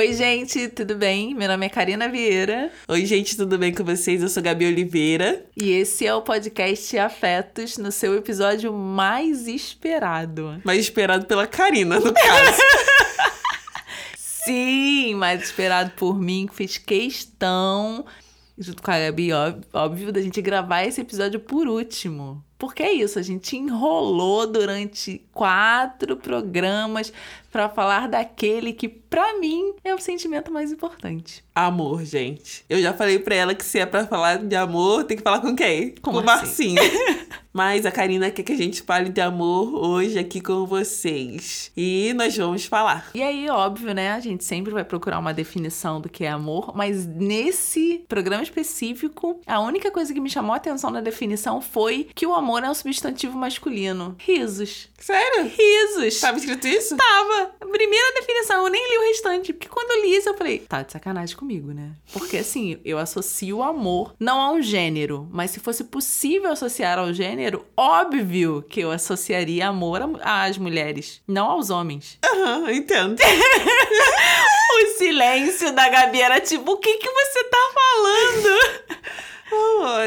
Oi, gente, tudo bem? Meu nome é Karina Vieira. Oi, gente, tudo bem com vocês? Eu sou Gabi Oliveira. E esse é o podcast Afetos, no seu episódio mais esperado. Mais esperado pela Karina, no caso. Sim, mais esperado por mim, que fiz questão, junto com a Gabi, óbvio, da gente gravar esse episódio por último. Porque é isso, a gente enrolou durante quatro programas para falar daquele que, para mim, é o sentimento mais importante. Amor, gente. Eu já falei pra ela que se é pra falar de amor, tem que falar com quem? Como com o assim? Marcinho. Mas a Karina quer que a gente fale de amor hoje aqui com vocês. E nós vamos falar. E aí, óbvio, né? A gente sempre vai procurar uma definição do que é amor, mas nesse programa específico, a única coisa que me chamou a atenção na definição foi que o amor é um substantivo masculino. Risos. Sério? Risos. Tava escrito isso? Tava. Primeira definição, eu nem li o restante, porque quando eu li isso, eu falei, tá de sacanagem comigo, né? Porque assim, eu associo o amor não a um gênero, mas se fosse possível associar ao gênero, gênero, óbvio que eu associaria amor às mulheres, não aos homens. Aham, uhum, entendo. o silêncio da Gabi era tipo, o que que você tá falando?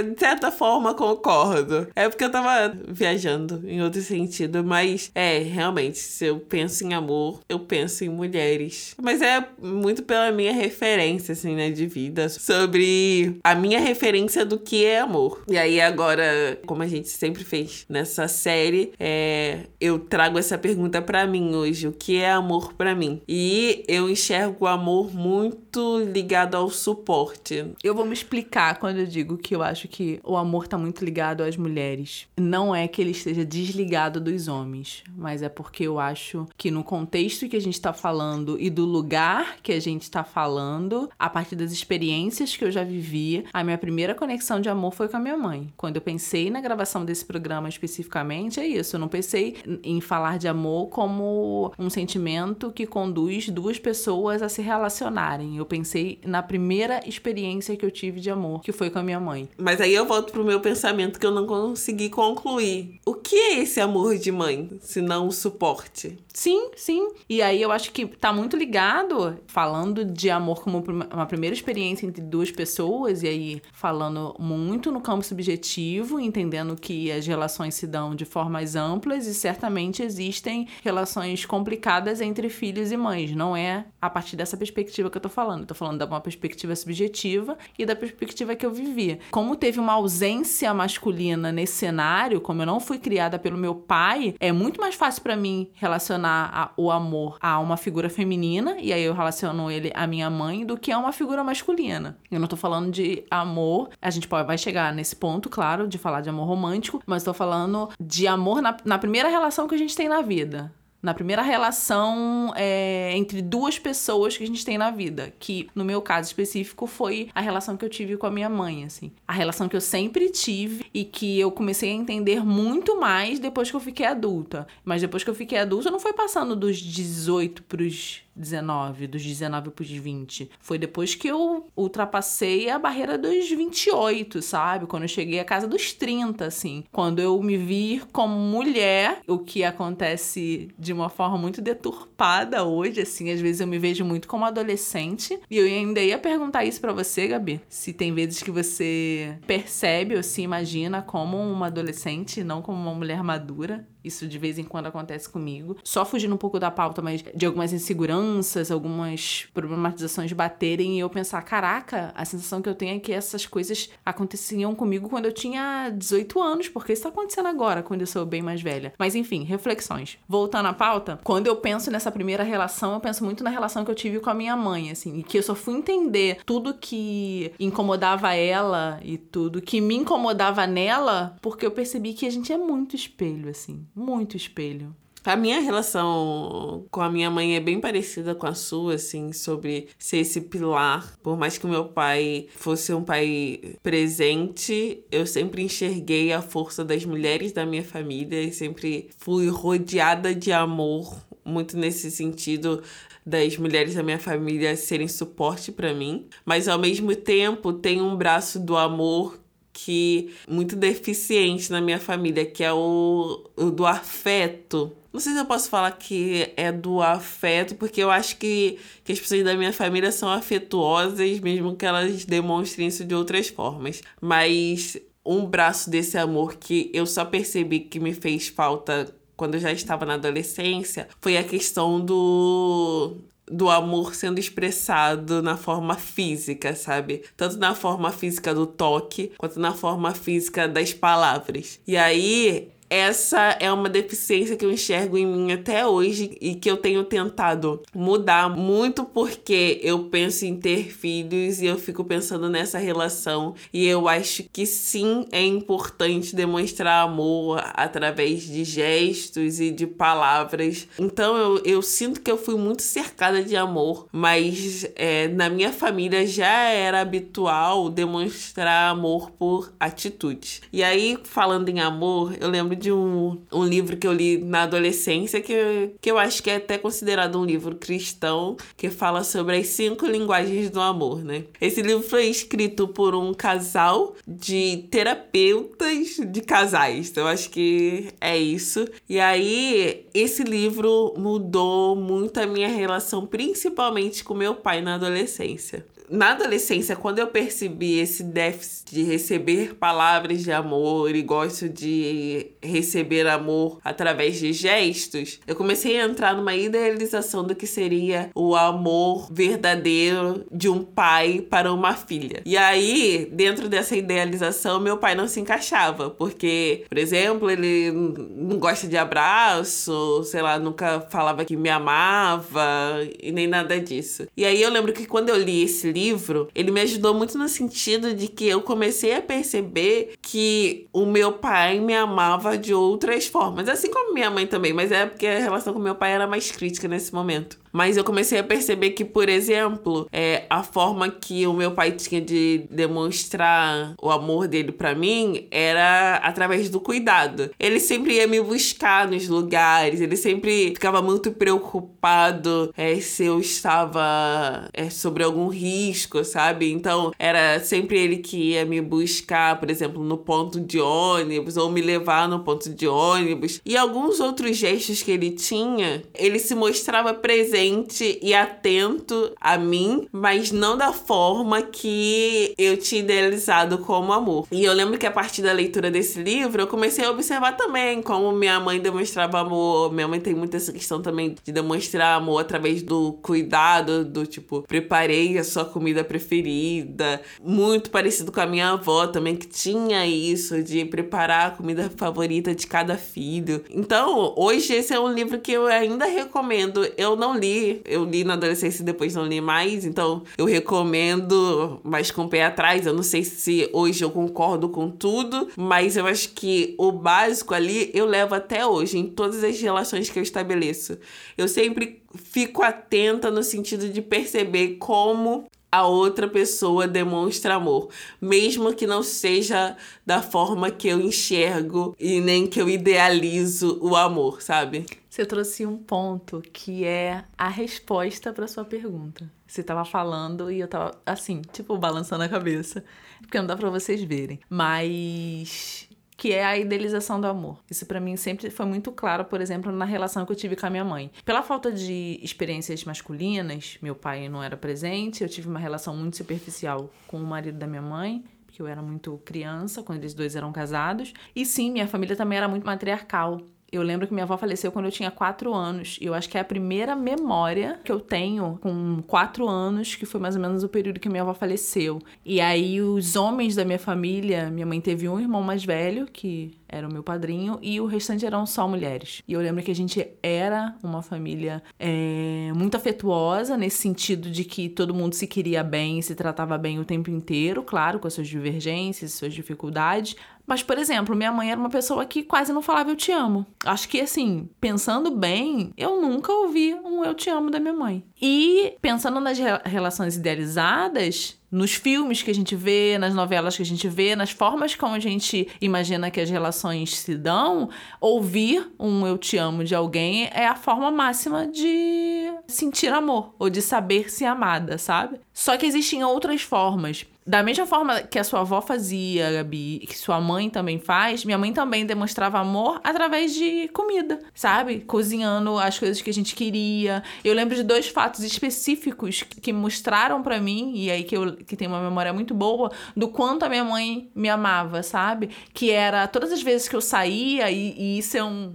De certa forma, concordo. É porque eu tava viajando em outro sentido, mas é, realmente, se eu penso em amor, eu penso em mulheres. Mas é muito pela minha referência, assim, né, de vida, sobre a minha referência do que é amor. E aí, agora, como a gente sempre fez nessa série, é, eu trago essa pergunta para mim hoje: o que é amor para mim? E eu enxergo o amor muito ligado ao suporte. Eu vou me explicar quando eu digo que eu acho que o amor tá muito ligado às mulheres. Não é que ele esteja desligado dos homens, mas é porque eu acho que no contexto que a gente tá falando e do lugar que a gente tá falando, a partir das experiências que eu já vivi, a minha primeira conexão de amor foi com a minha mãe. Quando eu pensei na gravação desse programa especificamente, é isso. Eu não pensei em falar de amor como um sentimento que conduz duas pessoas a se relacionarem. Eu pensei na primeira experiência que eu tive de amor, que foi com a minha mãe. Mas aí eu volto pro meu pensamento que eu não consegui concluir. O que é esse amor de mãe, se não o suporte? Sim, sim. E aí eu acho que tá muito ligado, falando de amor como uma primeira experiência entre duas pessoas, e aí falando muito no campo subjetivo, entendendo que as relações se dão de formas amplas e certamente existem relações complicadas entre filhos e mães. Não é a partir dessa perspectiva que eu tô falando. Eu tô falando de uma perspectiva subjetiva e da perspectiva que eu vivi. Como teve uma ausência masculina nesse cenário, como eu não fui criada pelo meu pai, é muito mais fácil para mim relacionar a, o amor a uma figura feminina, e aí eu relaciono ele à minha mãe, do que a uma figura masculina. Eu não tô falando de amor, a gente pode, vai chegar nesse ponto, claro, de falar de amor romântico, mas tô falando de amor na, na primeira relação que a gente tem na vida na primeira relação é, entre duas pessoas que a gente tem na vida. Que, no meu caso específico, foi a relação que eu tive com a minha mãe, assim. A relação que eu sempre tive e que eu comecei a entender muito mais depois que eu fiquei adulta. Mas depois que eu fiquei adulta, não foi passando dos 18 pros 19, dos 19 pros 20. Foi depois que eu ultrapassei a barreira dos 28, sabe? Quando eu cheguei à casa dos 30, assim. Quando eu me vi como mulher, o que acontece de uma forma muito deturpada hoje, assim. Às vezes eu me vejo muito como adolescente. E eu ainda ia perguntar isso para você, Gabi. Se tem vezes que você percebe ou se imagina como uma adolescente, não como uma mulher madura. Isso de vez em quando acontece comigo. Só fugindo um pouco da pauta, mas de algumas inseguranças, algumas problematizações baterem e eu pensar: caraca, a sensação que eu tenho é que essas coisas aconteciam comigo quando eu tinha 18 anos, porque isso tá acontecendo agora, quando eu sou bem mais velha. Mas enfim, reflexões. Voltando à pauta, quando eu penso nessa primeira relação, eu penso muito na relação que eu tive com a minha mãe, assim, e que eu só fui entender tudo que incomodava ela e tudo que me incomodava nela, porque eu percebi que a gente é muito espelho, assim muito espelho. A minha relação com a minha mãe é bem parecida com a sua, assim, sobre ser esse pilar. Por mais que o meu pai fosse um pai presente, eu sempre enxerguei a força das mulheres da minha família e sempre fui rodeada de amor, muito nesse sentido das mulheres da minha família serem suporte para mim, mas ao mesmo tempo tem um braço do amor que muito deficiente na minha família, que é o, o do afeto Não sei se eu posso falar que é do afeto, porque eu acho que, que as pessoas da minha família são afetuosas, mesmo que elas demonstrem isso de outras formas. Mas um braço desse amor que eu só percebi que me fez falta quando eu já estava na adolescência foi a questão do do amor sendo expressado na forma física, sabe? Tanto na forma física do toque, quanto na forma física das palavras. E aí, essa é uma deficiência que eu enxergo em mim até hoje e que eu tenho tentado mudar muito porque eu penso em ter filhos e eu fico pensando nessa relação e eu acho que sim é importante demonstrar amor através de gestos e de palavras. Então eu, eu sinto que eu fui muito cercada de amor, mas é, na minha família já era habitual demonstrar amor por atitudes. E aí, falando em amor, eu lembro de um, um livro que eu li na adolescência, que, que eu acho que é até considerado um livro cristão, que fala sobre as cinco linguagens do amor, né? Esse livro foi escrito por um casal de terapeutas de casais. Então, acho que é isso. E aí, esse livro mudou muito a minha relação, principalmente com meu pai na adolescência na adolescência, quando eu percebi esse déficit de receber palavras de amor e gosto de receber amor através de gestos, eu comecei a entrar numa idealização do que seria o amor verdadeiro de um pai para uma filha. E aí, dentro dessa idealização, meu pai não se encaixava, porque, por exemplo, ele não gosta de abraço, sei lá, nunca falava que me amava e nem nada disso. E aí eu lembro que quando eu li esse livro, ele me ajudou muito no sentido de que eu comecei a perceber que o meu pai me amava de outras formas, assim como minha mãe também, mas é porque a relação com meu pai era mais crítica nesse momento. Mas eu comecei a perceber que, por exemplo, é, a forma que o meu pai tinha de demonstrar o amor dele para mim era através do cuidado. Ele sempre ia me buscar nos lugares, ele sempre ficava muito preocupado é, se eu estava é, sobre algum risco, sabe? Então era sempre ele que ia me buscar, por exemplo, no ponto de ônibus ou me levar no ponto de ônibus. E alguns outros gestos que ele tinha, ele se mostrava presente presente e atento a mim, mas não da forma que eu tinha idealizado como amor. E eu lembro que a partir da leitura desse livro, eu comecei a observar também como minha mãe demonstrava amor. Minha mãe tem muito essa questão também de demonstrar amor através do cuidado, do tipo, preparei a sua comida preferida. Muito parecido com a minha avó também, que tinha isso de preparar a comida favorita de cada filho. Então, hoje esse é um livro que eu ainda recomendo. Eu não li eu li na adolescência e depois não li mais, então eu recomendo, mas com o pé atrás. Eu não sei se hoje eu concordo com tudo, mas eu acho que o básico ali eu levo até hoje, em todas as relações que eu estabeleço. Eu sempre fico atenta no sentido de perceber como a outra pessoa demonstra amor, mesmo que não seja da forma que eu enxergo e nem que eu idealizo o amor, sabe? Você trouxe um ponto que é a resposta para sua pergunta. Você tava falando e eu tava assim, tipo, balançando a cabeça, porque não dá para vocês verem. Mas que é a idealização do amor. Isso para mim sempre foi muito claro, por exemplo, na relação que eu tive com a minha mãe. Pela falta de experiências masculinas, meu pai não era presente, eu tive uma relação muito superficial com o marido da minha mãe, porque eu era muito criança quando eles dois eram casados. E sim, minha família também era muito matriarcal. Eu lembro que minha avó faleceu quando eu tinha quatro anos. E eu acho que é a primeira memória que eu tenho com quatro anos, que foi mais ou menos o período que minha avó faleceu. E aí, os homens da minha família, minha mãe teve um irmão mais velho, que era o meu padrinho, e o restante eram só mulheres. E eu lembro que a gente era uma família é, muito afetuosa, nesse sentido de que todo mundo se queria bem, se tratava bem o tempo inteiro, claro, com as suas divergências, suas dificuldades, mas, por exemplo, minha mãe era uma pessoa que quase não falava eu te amo. Acho que, assim, pensando bem, eu nunca ouvi um eu te amo da minha mãe. E pensando nas relações idealizadas, nos filmes que a gente vê, nas novelas que a gente vê, nas formas como a gente imagina que as relações se dão, ouvir um eu te amo de alguém é a forma máxima de sentir amor ou de saber se amada, sabe? Só que existem outras formas. Da mesma forma que a sua avó fazia, Gabi, que sua mãe também faz, minha mãe também demonstrava amor através de comida, sabe? Cozinhando as coisas que a gente queria. Eu lembro de dois fatos específicos que mostraram para mim, e aí que eu que tenho uma memória muito boa, do quanto a minha mãe me amava, sabe? Que era todas as vezes que eu saía, e, e isso é um,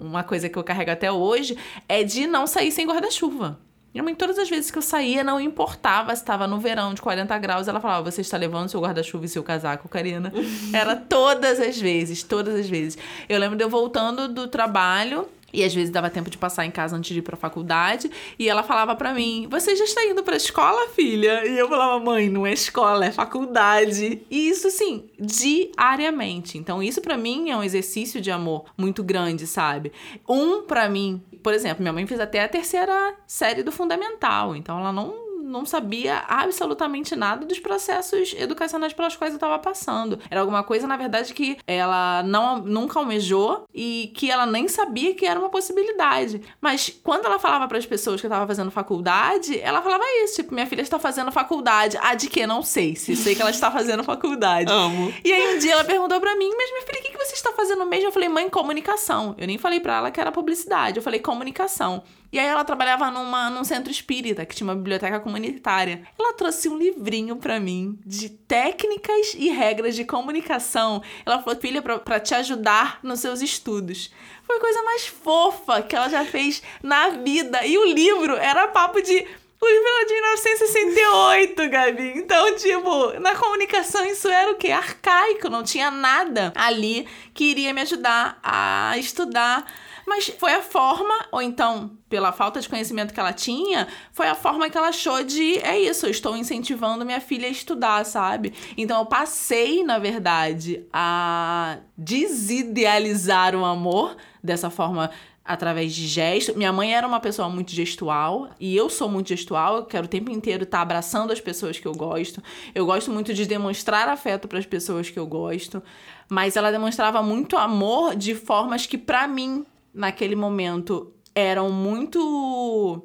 um, uma coisa que eu carrego até hoje, é de não sair sem guarda-chuva. Minha mãe, todas as vezes que eu saía, não importava se estava no verão de 40 graus, ela falava: Você está levando seu guarda-chuva e seu casaco, Karina? Era todas as vezes, todas as vezes. Eu lembro de eu voltando do trabalho e às vezes dava tempo de passar em casa antes de ir pra faculdade. E ela falava para mim: Você já está indo pra escola, filha? E eu falava: Mãe, não é escola, é faculdade. E isso, assim, diariamente. Então, isso para mim é um exercício de amor muito grande, sabe? Um, para mim, por exemplo, minha mãe fez até a terceira série do Fundamental. Então, ela não não sabia absolutamente nada dos processos educacionais pelas quais eu estava passando. Era alguma coisa, na verdade, que ela não, nunca almejou e que ela nem sabia que era uma possibilidade. Mas quando ela falava para as pessoas que eu estava fazendo faculdade, ela falava isso, tipo, minha filha está fazendo faculdade. Ah, de que? Não sei. Se sei que ela está fazendo faculdade. Amo. E aí um dia ela perguntou para mim, mas minha filha, o que, que você está fazendo mesmo? Eu falei, mãe, comunicação. Eu nem falei para ela que era publicidade, eu falei comunicação. E aí ela trabalhava numa, num centro espírita, que tinha uma biblioteca comunitária. Ela trouxe um livrinho para mim de técnicas e regras de comunicação. Ela falou, filha, para te ajudar nos seus estudos. Foi a coisa mais fofa que ela já fez na vida. E o livro era papo de o livro era de 1968, Gabi. Então, tipo, na comunicação isso era o quê? Arcaico, não tinha nada ali que iria me ajudar a estudar mas foi a forma, ou então, pela falta de conhecimento que ela tinha, foi a forma que ela achou de é isso, eu estou incentivando minha filha a estudar, sabe? Então eu passei, na verdade, a desidealizar o amor dessa forma através de gesto. Minha mãe era uma pessoa muito gestual e eu sou muito gestual. Eu quero o tempo inteiro estar abraçando as pessoas que eu gosto. Eu gosto muito de demonstrar afeto para as pessoas que eu gosto, mas ela demonstrava muito amor de formas que para mim naquele momento eram muito.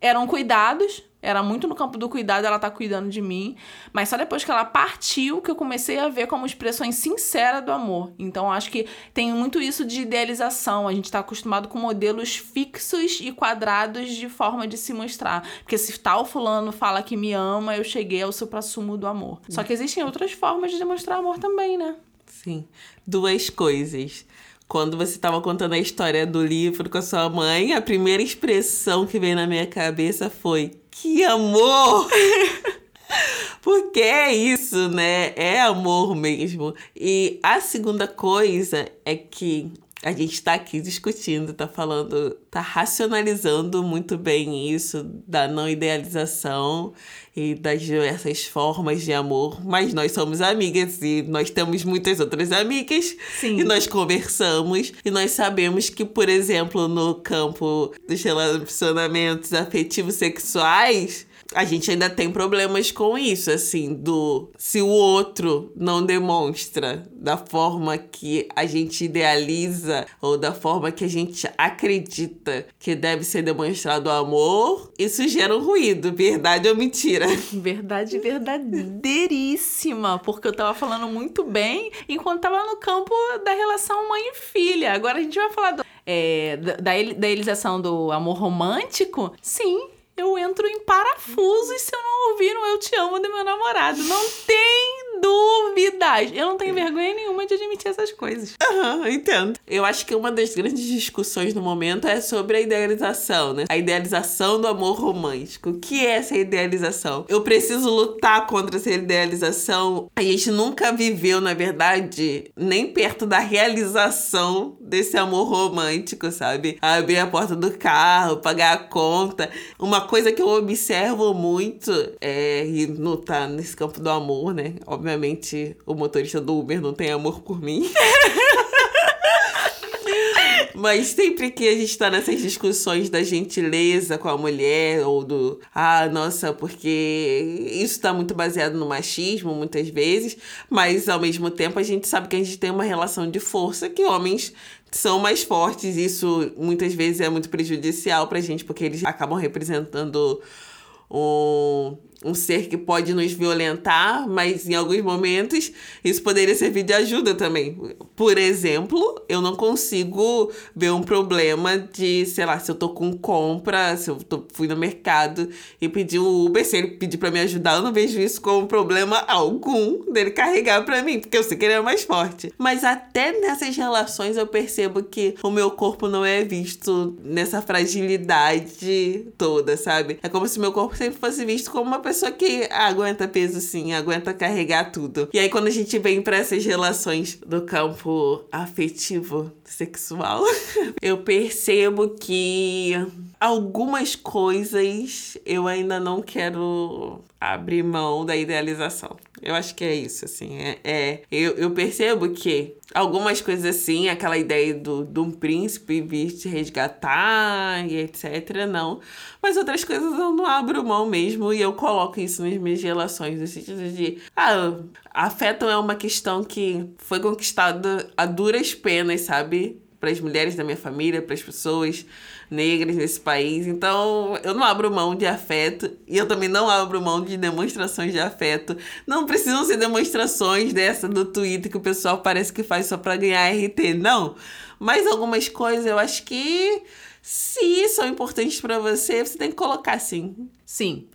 eram cuidados. Era muito no campo do cuidado, ela tá cuidando de mim. Mas só depois que ela partiu que eu comecei a ver como expressões sinceras do amor. Então acho que tem muito isso de idealização. A gente tá acostumado com modelos fixos e quadrados de forma de se mostrar. Porque se tal fulano fala que me ama, eu cheguei ao supra-sumo do amor. Só que existem outras formas de demonstrar amor também, né? Sim. Duas coisas. Quando você estava contando a história do livro com a sua mãe, a primeira expressão que veio na minha cabeça foi: Que amor! Porque é isso, né? É amor mesmo. E a segunda coisa é que a gente está aqui discutindo, está falando, está racionalizando muito bem isso da não idealização e das diversas formas de amor, mas nós somos amigas e nós temos muitas outras amigas Sim. e nós conversamos e nós sabemos que, por exemplo, no campo dos relacionamentos afetivos sexuais, a gente ainda tem problemas com isso, assim, do se o outro não demonstra da forma que a gente idealiza ou da forma que a gente acredita que deve ser demonstrado o amor, isso gera um ruído, verdade ou mentira? Verdade verdadeiríssima, porque eu tava falando muito bem enquanto tava no campo da relação mãe e filha. Agora a gente vai falar do, é, da, da idealização do amor romântico. Sim, entro em parafusos se eu não ouvir um Eu Te Amo do meu namorado. Não tem dúvidas. Eu não tenho vergonha nenhuma de admitir essas coisas. Aham, uhum, entendo. Eu acho que uma das grandes discussões no momento é sobre a idealização, né? A idealização do amor romântico. O que é essa idealização? Eu preciso lutar contra essa idealização. A gente nunca viveu, na verdade, nem perto da realização desse amor romântico, sabe? Abrir a porta do carro, pagar a conta. Uma coisa que eu observo muito é, e não tá nesse campo do amor, né? Obviamente, o motorista do Uber não tem amor por mim. Mas sempre que a gente tá nessas discussões da gentileza com a mulher, ou do, ah, nossa, porque isso tá muito baseado no machismo, muitas vezes, mas ao mesmo tempo a gente sabe que a gente tem uma relação de força que homens são mais fortes. Isso muitas vezes é muito prejudicial pra gente, porque eles acabam representando um um ser que pode nos violentar, mas em alguns momentos isso poderia servir de ajuda também. Por exemplo, eu não consigo ver um problema de, sei lá, se eu tô com compra, se eu tô, fui no mercado e pedi um Uber, se ele pedir para me ajudar, eu não vejo isso como problema algum dele carregar para mim, porque eu sei que ele é mais forte. Mas até nessas relações eu percebo que o meu corpo não é visto nessa fragilidade toda, sabe? É como se meu corpo sempre fosse visto como uma pessoa que aguenta peso sim, aguenta carregar tudo. E aí quando a gente vem para essas relações do campo afetivo, sexual, eu percebo que algumas coisas eu ainda não quero abrir mão da idealização. Eu acho que é isso, assim. É, é eu, eu percebo que algumas coisas assim, aquela ideia do, de um príncipe vir te resgatar e etc, não. Mas outras coisas eu não abro mão mesmo e eu coloco isso nas minhas relações, no sentido de, ah, afeto é uma questão que foi conquistada a duras penas, sabe? Para as mulheres da minha família, para as pessoas negras nesse país. Então, eu não abro mão de afeto e eu também não abro mão de demonstrações de afeto. Não precisam ser demonstrações dessa do Twitter que o pessoal parece que faz só para ganhar RT, não. Mas algumas coisas eu acho que se são importantes para você, você tem que colocar sim. Sim.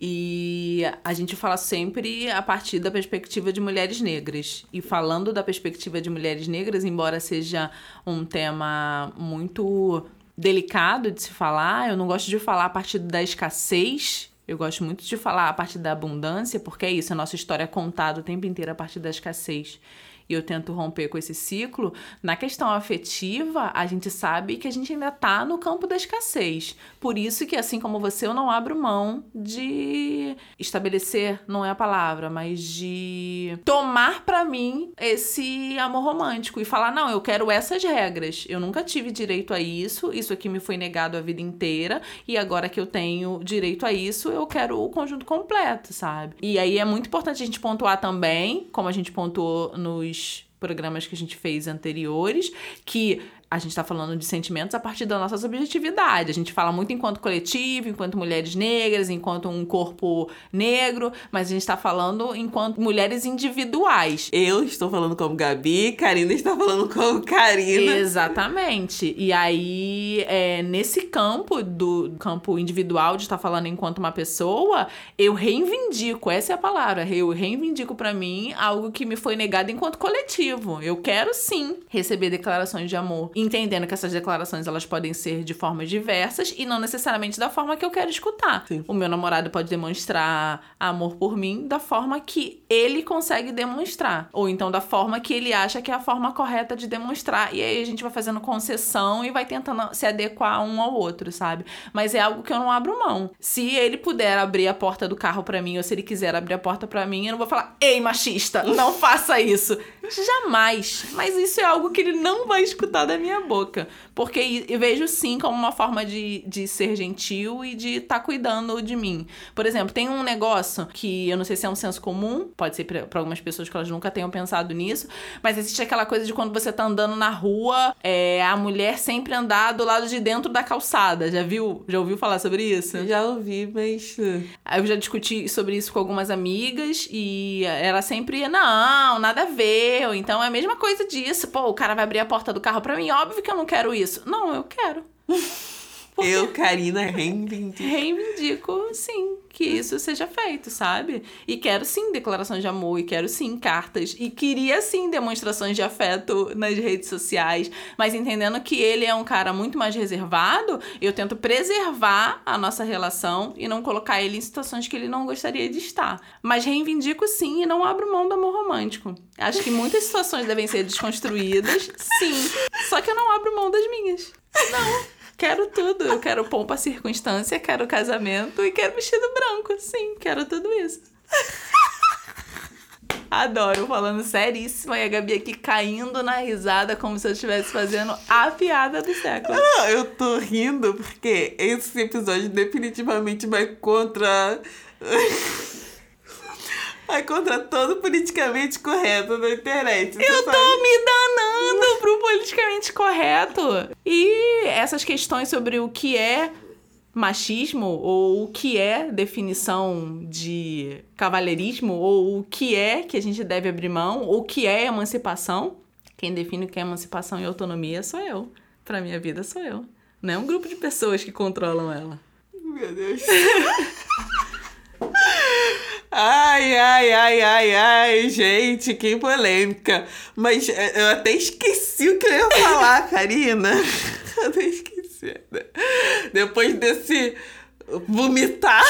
E a gente fala sempre a partir da perspectiva de mulheres negras. E falando da perspectiva de mulheres negras, embora seja um tema muito delicado de se falar. Eu não gosto de falar a partir da escassez. Eu gosto muito de falar a partir da abundância, porque é isso, a nossa história é contada o tempo inteiro a partir da escassez e eu tento romper com esse ciclo, na questão afetiva, a gente sabe que a gente ainda tá no campo da escassez. Por isso que, assim como você, eu não abro mão de estabelecer, não é a palavra, mas de tomar para mim esse amor romântico e falar: não, eu quero essas regras. Eu nunca tive direito a isso, isso aqui me foi negado a vida inteira, e agora que eu tenho direito a isso, eu quero o conjunto completo, sabe? E aí é muito importante a gente pontuar também, como a gente pontuou nos programas que a gente fez anteriores, que a gente está falando de sentimentos a partir da nossa subjetividade. A gente fala muito enquanto coletivo, enquanto mulheres negras, enquanto um corpo negro, mas a gente está falando enquanto mulheres individuais. Eu estou falando como Gabi, Karina está falando como Karina. Exatamente. E aí, é, nesse campo do campo individual de estar falando enquanto uma pessoa, eu reivindico, essa é a palavra, eu reivindico para mim algo que me foi negado enquanto coletivo. Eu quero sim receber declarações de amor entendendo que essas declarações elas podem ser de formas diversas e não necessariamente da forma que eu quero escutar. Sim. O meu namorado pode demonstrar amor por mim da forma que ele consegue demonstrar, ou então da forma que ele acha que é a forma correta de demonstrar. E aí a gente vai fazendo concessão e vai tentando se adequar um ao outro, sabe? Mas é algo que eu não abro mão. Se ele puder abrir a porta do carro para mim ou se ele quiser abrir a porta para mim, eu não vou falar: "Ei, machista, não faça isso". Jamais. Mas isso é algo que ele não vai escutar da minha boca. Porque eu vejo sim como uma forma de, de ser gentil e de estar tá cuidando de mim. Por exemplo, tem um negócio que eu não sei se é um senso comum, pode ser para algumas pessoas que elas nunca tenham pensado nisso, mas existe aquela coisa de quando você tá andando na rua, é, a mulher sempre andar do lado de dentro da calçada. Já viu? Já ouviu falar sobre isso? Já ouvi, mas. Eu já discuti sobre isso com algumas amigas e ela sempre, não, nada a ver eu. Então é a mesma coisa disso. Pô, o cara vai abrir a porta do carro para mim. Óbvio que eu não quero isso. Não, eu quero. Porque eu, Karina, reivindico. Reivindico, sim, que isso seja feito, sabe? E quero sim declarações de amor, e quero sim cartas, e queria sim demonstrações de afeto nas redes sociais, mas entendendo que ele é um cara muito mais reservado, eu tento preservar a nossa relação e não colocar ele em situações que ele não gostaria de estar. Mas reivindico sim e não abro mão do amor romântico. Acho que muitas situações devem ser desconstruídas, sim. Só que eu não abro mão das minhas. Não. Quero tudo. Eu quero pompa circunstância, quero casamento e quero vestido branco. Sim, quero tudo isso. Adoro, falando seríssima. E a Gabi aqui caindo na risada como se eu estivesse fazendo a piada do século. Não, eu tô rindo porque esse episódio definitivamente vai contra. Vai contra todo politicamente correto na internet. Eu tô sabe? me danando pro politicamente correto. E essas questões sobre o que é machismo ou o que é definição de cavalheirismo ou o que é que a gente deve abrir mão ou o que é emancipação. Quem define o que é emancipação e autonomia sou eu. Pra minha vida sou eu. Não é um grupo de pessoas que controlam ela. Meu Deus. Ai, ai, ai, ai, ai, gente, que polêmica. Mas é, eu até esqueci o que eu ia falar, Karina. Eu até esqueci. Depois desse vomitar.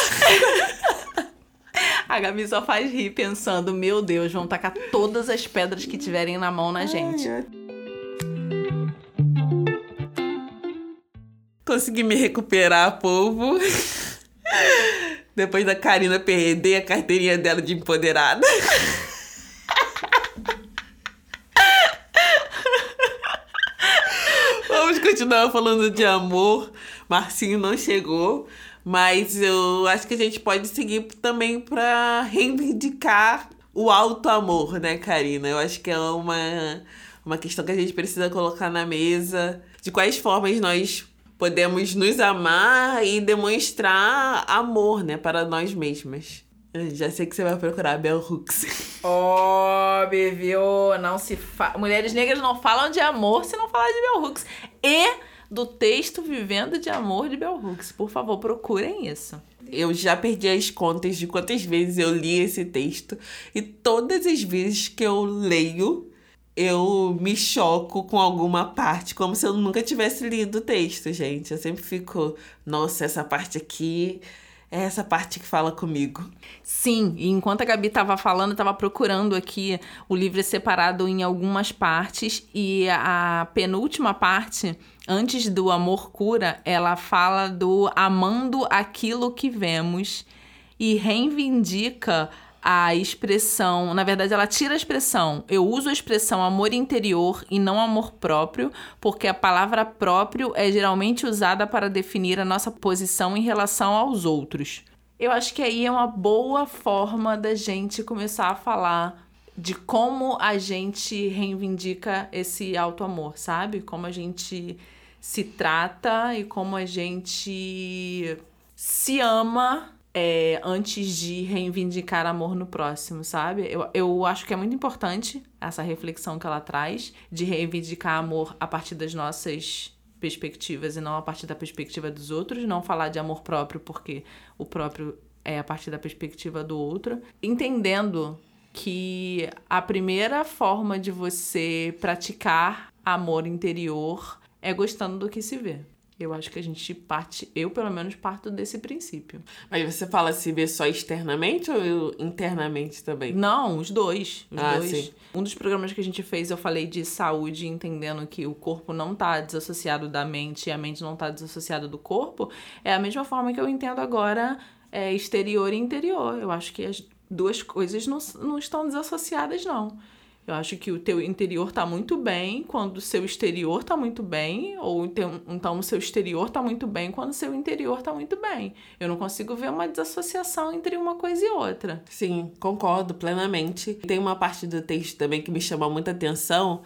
A Gabi só faz rir pensando, meu Deus, vão tacar todas as pedras que tiverem na mão na gente. Ai, Consegui me recuperar, povo. Depois da Karina perder a carteirinha dela de empoderada. Vamos continuar falando de amor. Marcinho não chegou, mas eu acho que a gente pode seguir também para reivindicar o alto amor, né, Karina? Eu acho que é uma, uma questão que a gente precisa colocar na mesa. De quais formas nós podemos nos amar e demonstrar amor, né, para nós mesmas. Eu já sei que você vai procurar Bell Hooks. Óbvio, viu? Não se fa... Mulheres negras não falam de amor se não falar de Bell Hooks. E do texto Vivendo de Amor de Bell Hooks. Por favor, procurem isso. Eu já perdi as contas de quantas vezes eu li esse texto. E todas as vezes que eu leio, eu me choco com alguma parte, como se eu nunca tivesse lido o texto, gente. Eu sempre fico, nossa, essa parte aqui é essa parte que fala comigo. Sim, e enquanto a Gabi estava falando, eu tava procurando aqui o livro é separado em algumas partes e a penúltima parte, antes do amor cura, ela fala do amando aquilo que vemos e reivindica a expressão, na verdade, ela tira a expressão. Eu uso a expressão amor interior e não amor próprio, porque a palavra próprio é geralmente usada para definir a nossa posição em relação aos outros. Eu acho que aí é uma boa forma da gente começar a falar de como a gente reivindica esse alto amor, sabe? Como a gente se trata e como a gente se ama é, antes de reivindicar amor no próximo, sabe? Eu, eu acho que é muito importante essa reflexão que ela traz de reivindicar amor a partir das nossas perspectivas e não a partir da perspectiva dos outros, não falar de amor próprio porque o próprio é a partir da perspectiva do outro, entendendo que a primeira forma de você praticar amor interior é gostando do que se vê. Eu acho que a gente parte, eu pelo menos parto desse princípio. Mas você fala se vê só externamente ou internamente também? Não, os dois. Os ah, dois. Sim. Um dos programas que a gente fez, eu falei de saúde, entendendo que o corpo não está desassociado da mente e a mente não está desassociada do corpo. É a mesma forma que eu entendo agora é, exterior e interior. Eu acho que as duas coisas não, não estão desassociadas, não. Eu acho que o teu interior tá muito bem quando o seu exterior tá muito bem, ou então, então o seu exterior tá muito bem quando o seu interior tá muito bem. Eu não consigo ver uma desassociação entre uma coisa e outra. Sim, concordo plenamente. Tem uma parte do texto também que me chama muita atenção,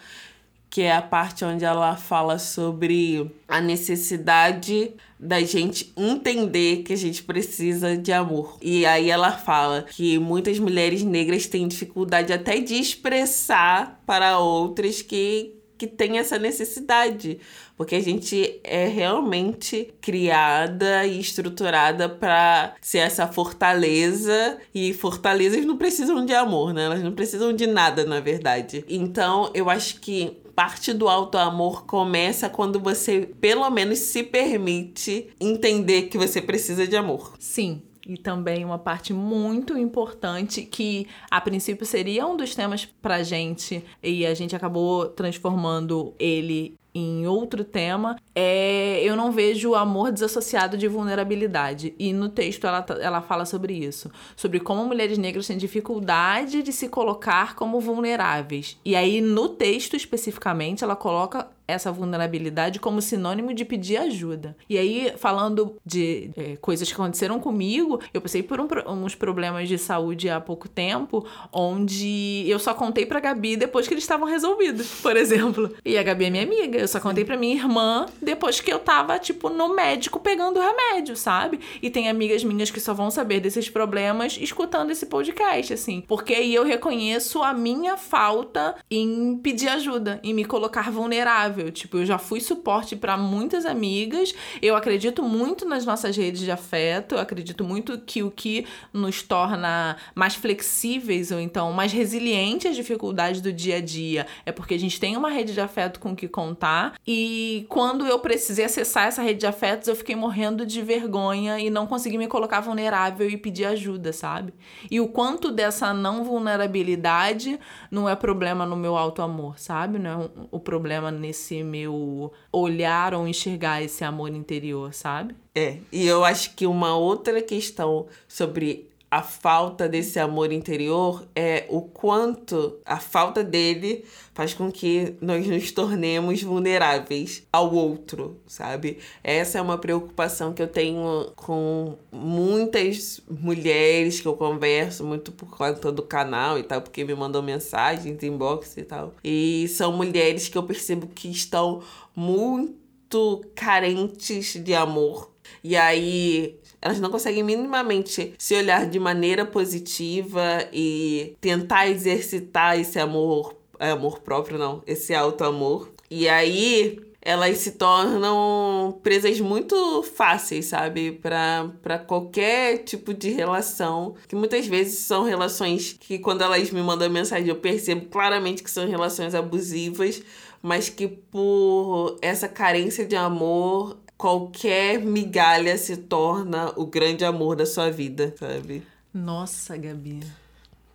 que é a parte onde ela fala sobre a necessidade da gente entender que a gente precisa de amor. E aí ela fala que muitas mulheres negras têm dificuldade até de expressar para outras que que tem essa necessidade, porque a gente é realmente criada e estruturada para ser essa fortaleza e fortalezas não precisam de amor, né? Elas não precisam de nada, na verdade. Então, eu acho que parte do alto amor começa quando você, pelo menos, se permite entender que você precisa de amor. Sim, e também uma parte muito importante que a princípio seria um dos temas pra gente e a gente acabou transformando ele em outro tema, é eu não vejo amor desassociado de vulnerabilidade. E no texto ela, ela fala sobre isso. Sobre como mulheres negras têm dificuldade de se colocar como vulneráveis. E aí, no texto especificamente, ela coloca essa vulnerabilidade como sinônimo de pedir ajuda. E aí, falando de é, coisas que aconteceram comigo, eu passei por um, uns problemas de saúde há pouco tempo, onde eu só contei pra Gabi depois que eles estavam resolvidos, por exemplo. E a Gabi é minha amiga. Eu só contei pra minha irmã depois que eu tava, tipo, no médico pegando remédio, sabe? E tem amigas minhas que só vão saber desses problemas escutando esse podcast, assim. Porque aí eu reconheço a minha falta em pedir ajuda, em me colocar vulnerável. Tipo, eu já fui suporte para muitas amigas. Eu acredito muito nas nossas redes de afeto. Eu acredito muito que o que nos torna mais flexíveis ou então mais resilientes às dificuldades do dia a dia é porque a gente tem uma rede de afeto com que contar. E quando eu precisei acessar essa rede de afetos, eu fiquei morrendo de vergonha e não consegui me colocar vulnerável e pedir ajuda, sabe? E o quanto dessa não vulnerabilidade não é problema no meu alto amor, sabe? Não é o problema nesse meu olhar ou enxergar esse amor interior, sabe? É, e eu acho que uma outra questão sobre a falta desse amor interior é o quanto a falta dele faz com que nós nos tornemos vulneráveis ao outro, sabe? Essa é uma preocupação que eu tenho com muitas mulheres que eu converso, muito por conta do canal e tal, porque me mandam mensagens, inbox e tal. E são mulheres que eu percebo que estão muito carentes de amor. E aí elas não conseguem minimamente se olhar de maneira positiva e tentar exercitar esse amor, é, amor próprio não, esse auto amor. E aí elas se tornam presas muito fáceis, sabe? Para qualquer tipo de relação. Que muitas vezes são relações que, quando elas me mandam mensagem, eu percebo claramente que são relações abusivas, mas que por essa carência de amor, qualquer migalha se torna o grande amor da sua vida, sabe? Nossa, Gabi,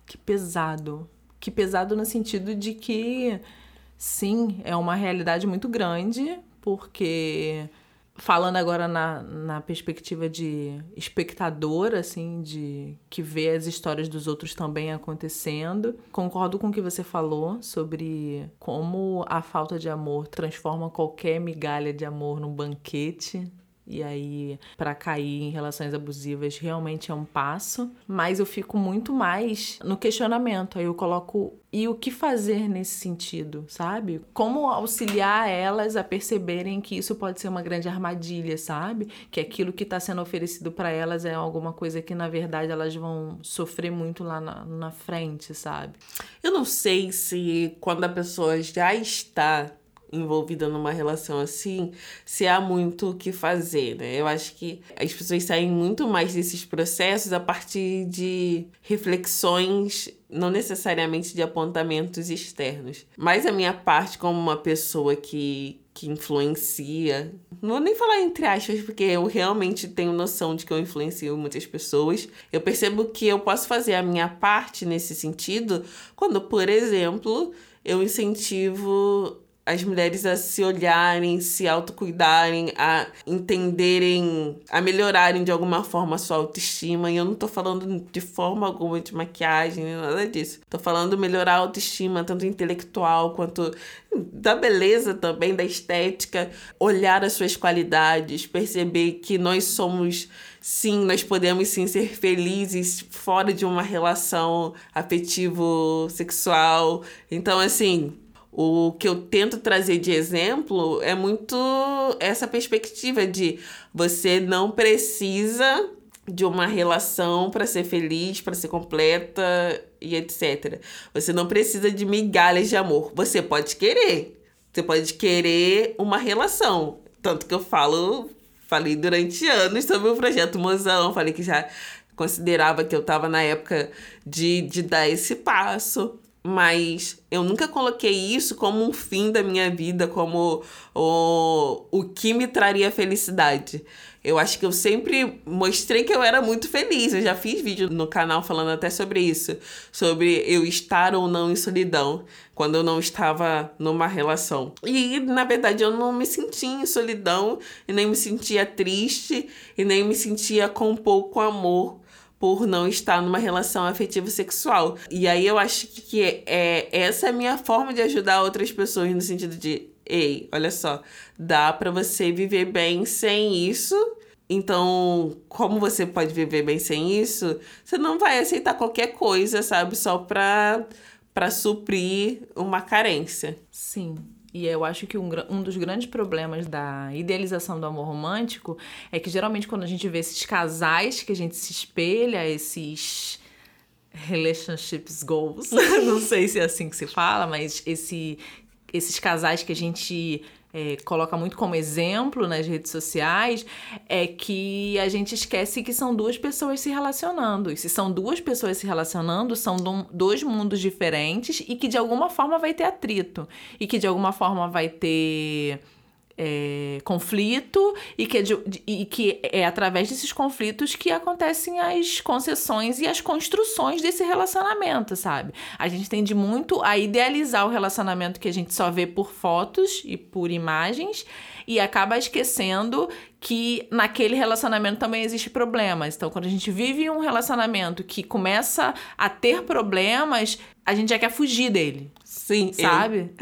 que pesado. Que pesado no sentido de que, sim, é uma realidade muito grande, porque falando agora na, na perspectiva de espectador, assim, de que vê as histórias dos outros também acontecendo, concordo com o que você falou sobre como a falta de amor transforma qualquer migalha de amor num banquete e aí, para cair em relações abusivas realmente é um passo, mas eu fico muito mais no questionamento. Aí eu coloco e o que fazer nesse sentido, sabe? Como auxiliar elas a perceberem que isso pode ser uma grande armadilha, sabe? Que aquilo que está sendo oferecido para elas é alguma coisa que na verdade elas vão sofrer muito lá na, na frente, sabe? Eu não sei se quando a pessoa já está envolvida numa relação assim, se há muito o que fazer, né? Eu acho que as pessoas saem muito mais desses processos a partir de reflexões, não necessariamente de apontamentos externos. Mas a minha parte como uma pessoa que que influencia. Não vou nem falar entre aspas, porque eu realmente tenho noção de que eu influencio muitas pessoas. Eu percebo que eu posso fazer a minha parte nesse sentido quando, por exemplo, eu incentivo as mulheres a se olharem, se autocuidarem, a entenderem, a melhorarem de alguma forma a sua autoestima. E eu não tô falando de forma alguma de maquiagem, nada disso. Tô falando melhorar a autoestima, tanto intelectual quanto da beleza também, da estética, olhar as suas qualidades, perceber que nós somos sim, nós podemos sim ser felizes fora de uma relação afetivo sexual. Então assim, o que eu tento trazer de exemplo é muito essa perspectiva de você não precisa de uma relação para ser feliz, para ser completa e etc. Você não precisa de migalhas de amor. Você pode querer. Você pode querer uma relação. Tanto que eu falo, falei durante anos sobre o projeto Mozão, falei que já considerava que eu estava na época de, de dar esse passo mas eu nunca coloquei isso como um fim da minha vida, como o, o que me traria felicidade. Eu acho que eu sempre mostrei que eu era muito feliz. Eu já fiz vídeo no canal falando até sobre isso, sobre eu estar ou não em solidão quando eu não estava numa relação. E na verdade eu não me sentia em solidão e nem me sentia triste e nem me sentia com pouco amor por não estar numa relação afetiva sexual. E aí eu acho que é, essa é a minha forma de ajudar outras pessoas no sentido de, ei, olha só, dá para você viver bem sem isso. Então, como você pode viver bem sem isso? Você não vai aceitar qualquer coisa, sabe, só pra, pra suprir uma carência. Sim. E eu acho que um, um dos grandes problemas da idealização do amor romântico é que geralmente quando a gente vê esses casais que a gente se espelha, esses relationships goals, não sei se é assim que se fala, mas esse, esses casais que a gente é, coloca muito como exemplo nas redes sociais é que a gente esquece que são duas pessoas se relacionando. E se são duas pessoas se relacionando, são dois mundos diferentes e que de alguma forma vai ter atrito. E que de alguma forma vai ter é, conflito e que, é de, e que é através desses conflitos que acontecem as concessões e as construções desse relacionamento, sabe? A gente tende muito a idealizar o relacionamento que a gente só vê por fotos e por imagens e acaba esquecendo que naquele relacionamento também existe problemas. Então, quando a gente vive um relacionamento que começa a ter problemas, a gente já quer fugir dele. Sim, sabe?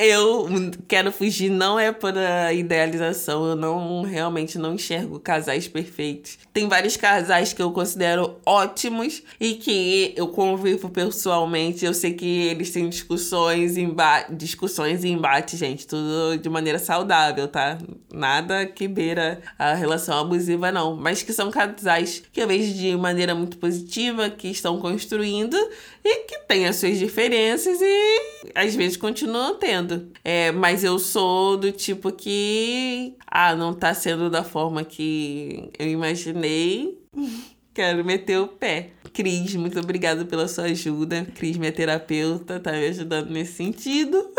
Eu, eu quero fugir não é para idealização, eu não realmente não enxergo casais perfeitos. Tem vários casais que eu considero ótimos e que eu convivo pessoalmente, eu sei que eles têm discussões, emba discussões e embates, gente, tudo de maneira saudável, tá? Nada que beira a relação abusiva não, mas que são casais que eu vejo de maneira muito positiva, que estão construindo e que têm as suas diferenças e às vezes continuam tendo. É, mas eu sou do tipo que, ah, não tá sendo da forma que eu imaginei. Quero meter o pé. Cris, muito obrigada pela sua ajuda. Cris, minha terapeuta, tá me ajudando nesse sentido.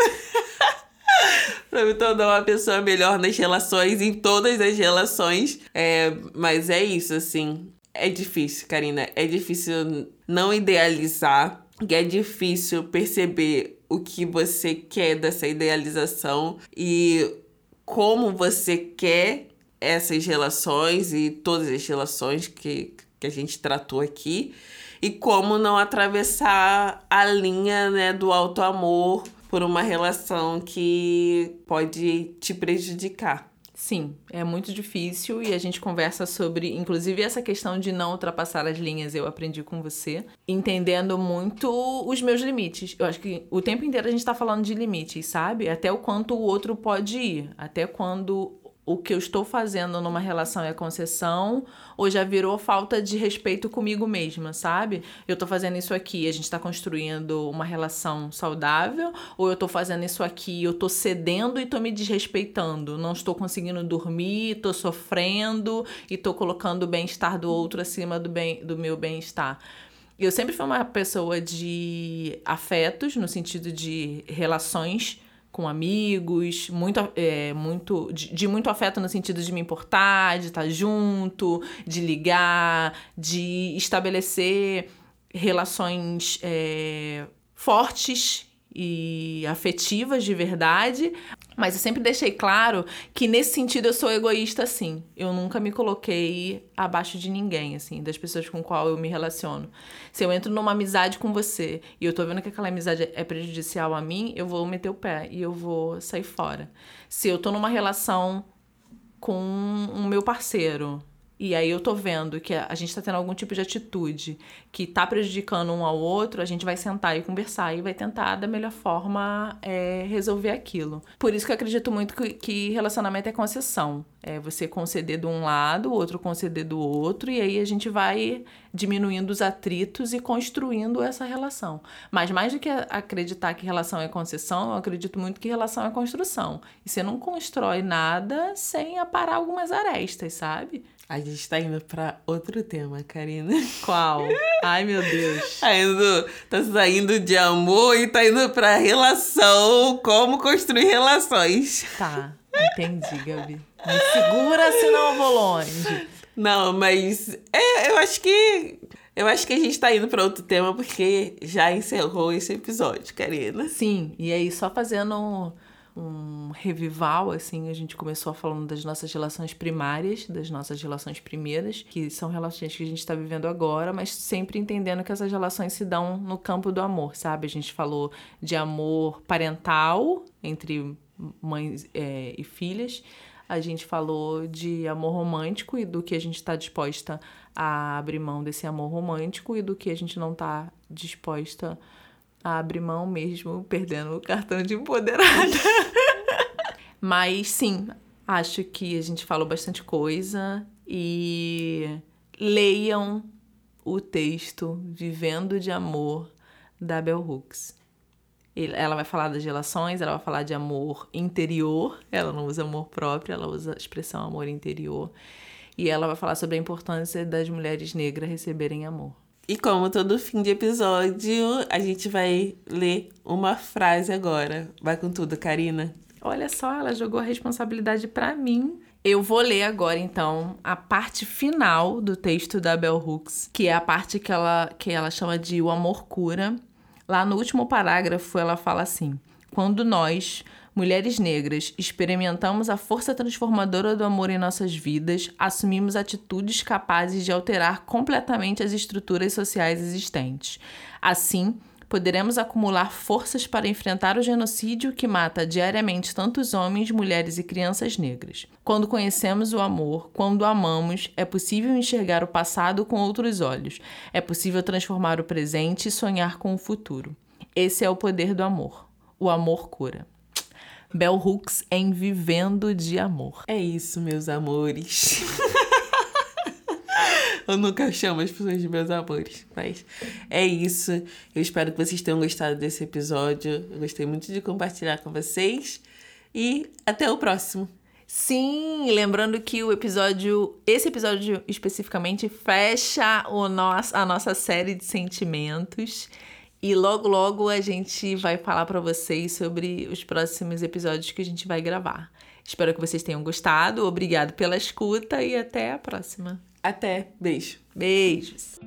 pra me tornar uma pessoa melhor nas relações, em todas as relações. É, mas é isso, assim. É difícil, Karina. É difícil não idealizar. É difícil perceber o que você quer dessa idealização e como você quer essas relações e todas as relações que, que a gente tratou aqui e como não atravessar a linha né, do alto amor por uma relação que pode te prejudicar. Sim, é muito difícil e a gente conversa sobre, inclusive, essa questão de não ultrapassar as linhas. Eu aprendi com você, entendendo muito os meus limites. Eu acho que o tempo inteiro a gente tá falando de limites, sabe? Até o quanto o outro pode ir, até quando o que eu estou fazendo numa relação é concessão ou já virou falta de respeito comigo mesma, sabe? Eu tô fazendo isso aqui, a gente tá construindo uma relação saudável, ou eu tô fazendo isso aqui, eu tô cedendo e tô me desrespeitando, não estou conseguindo dormir, tô sofrendo e tô colocando o bem-estar do outro acima do, bem, do meu bem-estar. Eu sempre fui uma pessoa de afetos, no sentido de relações com amigos, muito, é, muito de, de, muito afeto no sentido de me importar, de estar junto, de ligar, de estabelecer relações é, fortes e afetivas de verdade, mas eu sempre deixei claro que nesse sentido eu sou egoísta sim. Eu nunca me coloquei abaixo de ninguém, assim, das pessoas com qual eu me relaciono. Se eu entro numa amizade com você e eu tô vendo que aquela amizade é prejudicial a mim, eu vou meter o pé e eu vou sair fora. Se eu tô numa relação com o meu parceiro e aí eu tô vendo que a gente tá tendo algum tipo de atitude que tá prejudicando um ao outro, a gente vai sentar e conversar e vai tentar da melhor forma é, resolver aquilo. Por isso que eu acredito muito que, que relacionamento é concessão. É você conceder de um lado, o outro conceder do outro, e aí a gente vai diminuindo os atritos e construindo essa relação. Mas mais do que acreditar que relação é concessão, eu acredito muito que relação é construção. E você não constrói nada sem aparar algumas arestas, sabe? A gente tá indo pra outro tema, Karina. Qual? Ai, meu Deus. Tá indo, tá saindo de amor e tá indo pra relação, como construir relações. Tá, entendi, Gabi. Me segura, senão eu vou longe. Não, mas é, eu acho que eu acho que a gente tá indo para outro tema porque já encerrou esse episódio, Karina. Sim, e aí só fazendo um revival, assim, a gente começou falando das nossas relações primárias, das nossas relações primeiras, que são relações que a gente está vivendo agora, mas sempre entendendo que essas relações se dão no campo do amor, sabe? A gente falou de amor parental entre mães é, e filhas, a gente falou de amor romântico e do que a gente está disposta a abrir mão desse amor romântico e do que a gente não está disposta abre mão mesmo, perdendo o cartão de empoderada. Mas sim, acho que a gente falou bastante coisa e leiam o texto Vivendo de Amor da Bell Hooks. Ela vai falar das relações, ela vai falar de amor interior, ela não usa amor próprio, ela usa a expressão amor interior. E ela vai falar sobre a importância das mulheres negras receberem amor. E como todo fim de episódio, a gente vai ler uma frase agora. Vai com tudo, Karina. Olha só, ela jogou a responsabilidade para mim. Eu vou ler agora, então, a parte final do texto da Bell Hooks, que é a parte que ela, que ela chama de O Amor Cura. Lá no último parágrafo, ela fala assim: Quando nós, mulheres negras, experimentamos a força transformadora do amor em nossas vidas, assumimos atitudes capazes de alterar completamente as estruturas sociais existentes. Assim, poderemos acumular forças para enfrentar o genocídio que mata diariamente tantos homens, mulheres e crianças negras. Quando conhecemos o amor, quando amamos, é possível enxergar o passado com outros olhos. É possível transformar o presente e sonhar com o futuro. Esse é o poder do amor. O amor cura. Bell Hooks em Vivendo de Amor. É isso, meus amores. Eu nunca chamo as pessoas de meus amores. Mas é isso. Eu espero que vocês tenham gostado desse episódio. Eu gostei muito de compartilhar com vocês. E até o próximo. Sim, lembrando que o episódio, esse episódio especificamente fecha o nosso, a nossa série de sentimentos. E logo logo a gente vai falar para vocês sobre os próximos episódios que a gente vai gravar. Espero que vocês tenham gostado. Obrigado pela escuta e até a próxima. Até. Beijo. Beijos.